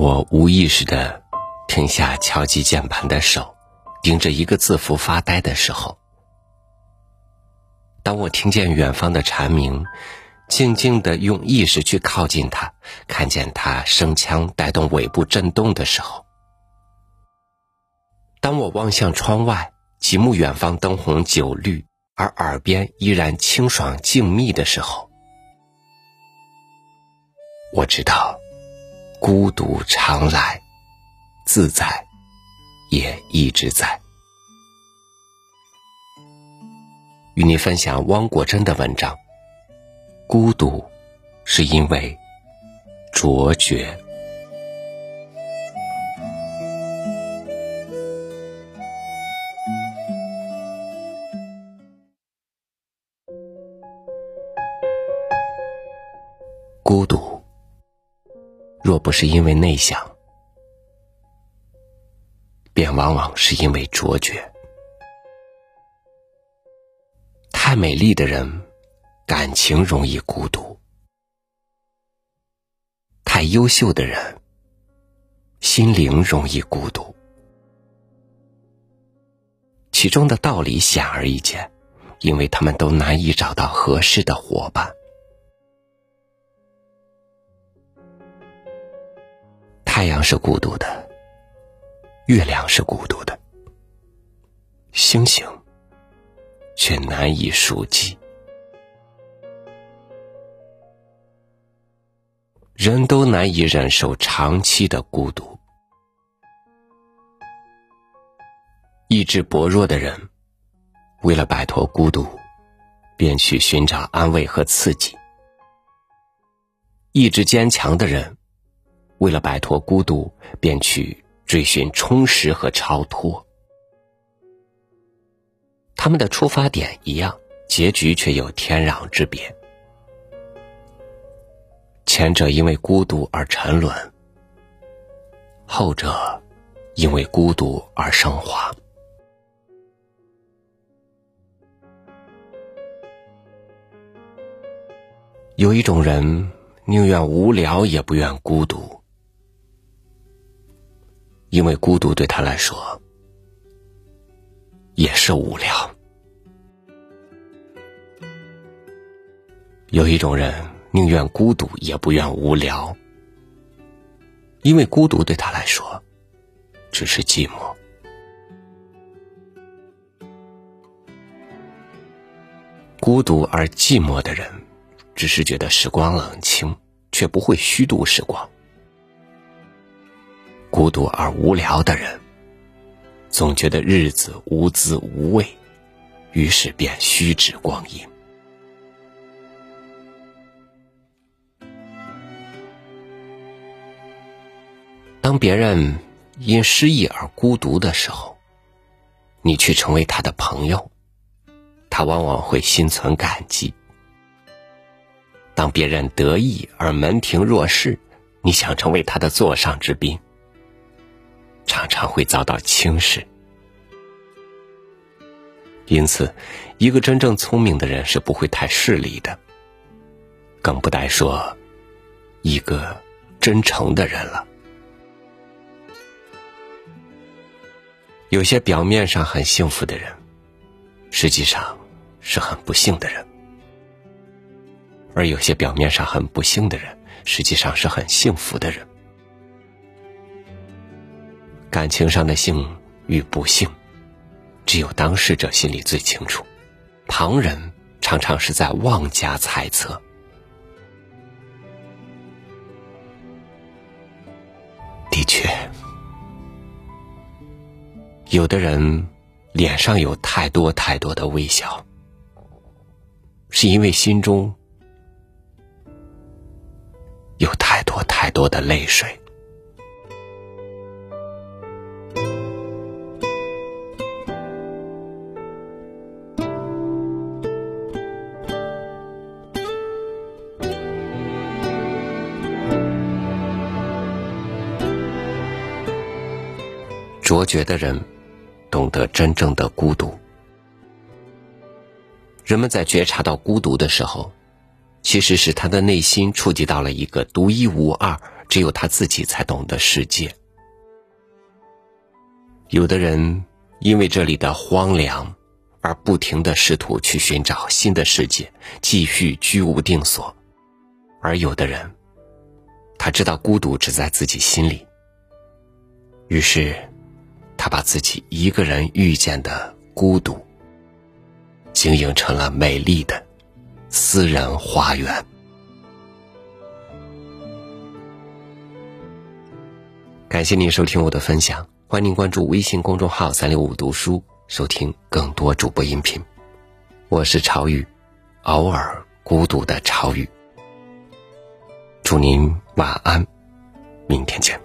我无意识的停下敲击键盘的手，盯着一个字符发呆的时候；当我听见远方的蝉鸣，静静的用意识去靠近它，看见它声腔带动尾部震动的时候；当我望向窗外，极目远方灯红酒绿，而耳边依然清爽静谧的时候，我知道。孤独常来，自在也一直在。与你分享汪国真的文章：孤独是因为卓绝。孤独。若不是因为内向，便往往是因为卓绝。太美丽的人，感情容易孤独；太优秀的人，心灵容易孤独。其中的道理显而易见，因为他们都难以找到合适的伙伴。太阳是孤独的，月亮是孤独的，星星却难以数计。人都难以忍受长期的孤独，意志薄弱的人，为了摆脱孤独，便去寻找安慰和刺激；意志坚强的人。为了摆脱孤独，便去追寻充实和超脱。他们的出发点一样，结局却有天壤之别。前者因为孤独而沉沦，后者因为孤独而升华。有一种人，宁愿无聊，也不愿孤独。因为孤独对他来说也是无聊。有一种人宁愿孤独也不愿无聊，因为孤独对他来说只是寂寞。孤独而寂寞的人，只是觉得时光冷清，却不会虚度时光。孤独而无聊的人，总觉得日子无滋无味，于是便虚掷光阴。当别人因失意而孤独的时候，你去成为他的朋友，他往往会心存感激；当别人得意而门庭若市，你想成为他的座上之宾。常常会遭到轻视，因此，一个真正聪明的人是不会太势利的，更不待说一个真诚的人了。有些表面上很幸福的人，实际上是很不幸的人；而有些表面上很不幸的人，实际上是很幸福的人。感情上的幸与不幸，只有当事者心里最清楚，旁人常常是在妄加猜测。的确，有的人脸上有太多太多的微笑，是因为心中有太多太多的泪水。卓绝的人，懂得真正的孤独。人们在觉察到孤独的时候，其实是他的内心触及到了一个独一无二、只有他自己才懂得世界。有的人因为这里的荒凉，而不停的试图去寻找新的世界，继续居无定所；而有的人，他知道孤独只在自己心里，于是，他把自己一个人遇见的孤独，经营成了美丽的私人花园。感谢您收听我的分享，欢迎您关注微信公众号“三六五读书”，收听更多主播音频。我是朝雨，偶尔孤独的朝雨。祝您晚安，明天见。